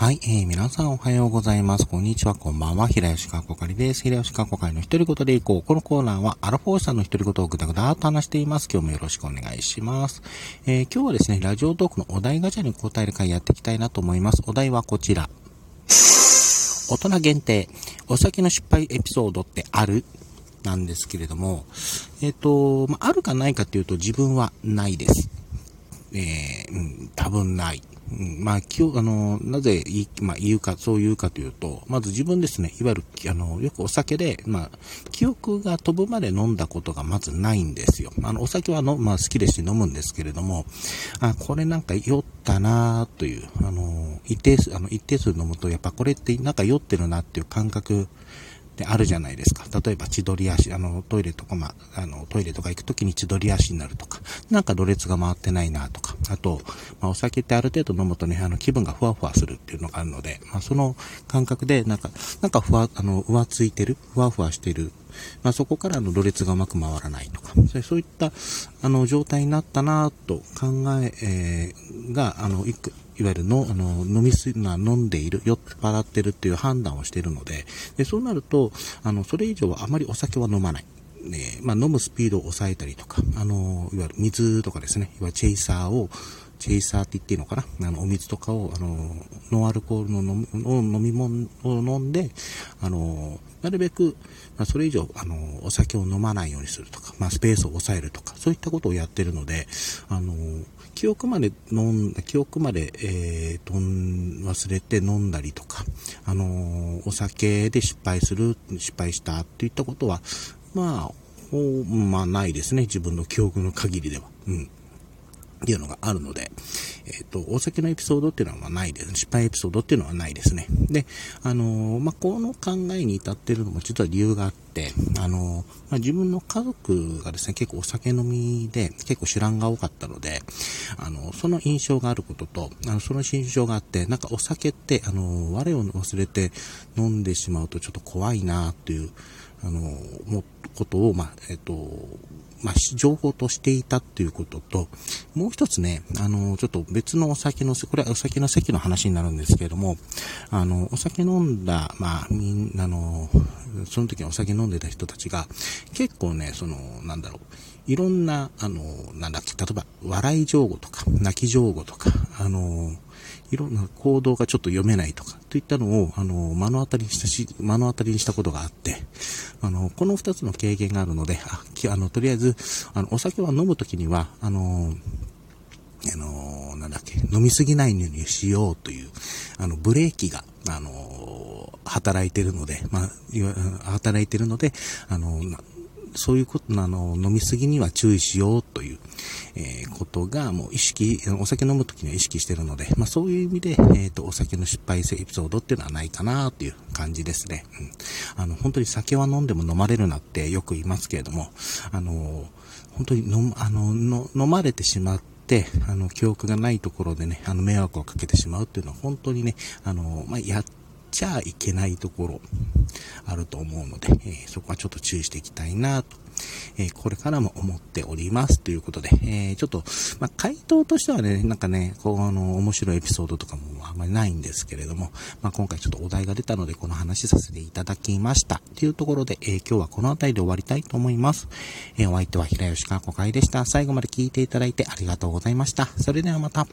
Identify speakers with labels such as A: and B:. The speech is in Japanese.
A: はい、えー、皆さんおはようございます。こんにちは、こんばんは。平吉かこかりです。平吉かこかりの一人言でいこう。このコーナーは、アラフォーさんの一人言をぐだぐだと話しています。今日もよろしくお願いします。えー、今日はですね、ラジオトークのお題ガチャに答える回やっていきたいなと思います。お題はこちら。大人限定、お酒の失敗エピソードってある？なんですけれども、えっ、ー、と、まあ、あるかないかっていうと自分はないです。えー、うん、多分ない。うん、まあ、きあの、なぜ言,、まあ、言うか、そう言うかというと、まず自分ですね、いわゆる、あの、よくお酒で、まあ、記憶が飛ぶまで飲んだことがまずないんですよ。あの、お酒はの、まあ、好きですし飲むんですけれども、あ、これなんか酔ったなという、あの、一定数、あの、一定数飲むと、やっぱこれってなんか酔ってるなっていう感覚ってあるじゃないですか。例えば千鳥足、あの、トイレとか、まあ、の、トイレとか行くときに千鳥足になるとか、なんかろれつが回ってないなとか、あと、まあ、お酒ってある程度飲むとね、あの、気分がふわふわするっていうのがあるので、まあ、その感覚で、なんか、なんかふわ、あの、浮ついてる、ふわふわしてる、まあ、そこからのろれつがうまく回らないとか、そういった、あの、状態になったなと考ええー、が、あの、いく、いわゆるの、あの、飲みす、な、飲んでいる、酔っ払ってるっていう判断をしているので、で、そうなると、あの、それ以上はあまりお酒は飲まない。ね、まあ、飲むスピードを抑えたりとか、あの、いわゆる水とかですね、いわゆるチェイサーを、チェイサーって言っていいのかな？あの、お水とかを、あの、ノンアルコールの飲み物を飲んで、あの、なるべく、まあ、それ以上、あの、お酒を飲まないようにするとか、まあ、スペースを抑えるとか、そういったことをやってるので、あの、記憶まで飲んだ、記憶まで、えー、とん、忘れて飲んだりとか、あの、お酒で失敗する、失敗したっていったことは、まあ、まあないですね。自分の記憶の限りでは。うん。っていうのがあるので、えっ、ー、と、お酒のエピソードっていうのはないです。失敗エピソードっていうのはないですね。で、あのー、まあ、この考えに至ってるのも実は理由があって、あのー、まあ、自分の家族がですね、結構お酒飲みで、結構主覧が多かったので、あの、その印象があることと、あの、その印象があって、なんかお酒って、あの、我を忘れて飲んでしまうとちょっと怖いなっていう、あの、も、ことを、まあ、えっ、と、まあ、情報としていたっていうことと、もう一つね、あの、ちょっと別のお酒の、これはお酒の席の話になるんですけれども、あの、お酒飲んだ、まあ、みんなの、その時お酒飲んでた人たちが、結構ね、その、なんだろう、いろんな、あの、なんだっけ、例えば、笑い上語とか、泣き上語とか、あの、いろんな行動がちょっと読めないとか、といったのを、あの、目の当たりにしたし、目の当たりにしたことがあって、あの、この二つの経験があるので、あ、あの、とりあえず、あの、お酒は飲むときには、あの、あの、なんだっけ、飲みすぎないようにしようという、あの、ブレーキが、あの、働いてるので、まあ、働いてるので、あの、そういうこと、あの、飲みすぎには注意しようという、えー、ことが、もう意識、お酒飲むときには意識してるので、まあそういう意味で、えっ、ー、と、お酒の失敗性エピソードっていうのはないかなという感じですね。うん。あの、本当に酒は飲んでも飲まれるなってよく言いますけれども、あの、本当に飲、あの、の飲まれてしまって、あの、記憶がないところでね、あの、迷惑をかけてしまうっていうのは本当にね、あの、まあ、やっちゃいけないところあると思うので、えー、そこはちょっと注意していきたいなと、えー、これからも思っておりますということで、えー、ちょっと、まあ、回答としてはね、なんかね、こう、あの、面白いエピソードとかもあんまりないんですけれども、まあ、今回ちょっとお題が出たので、この話させていただきました。というところで、えー、今日はこの辺りで終わりたいと思います。えお相手は平吉川子会でした。最後まで聞いていただいてありがとうございました。それではまた。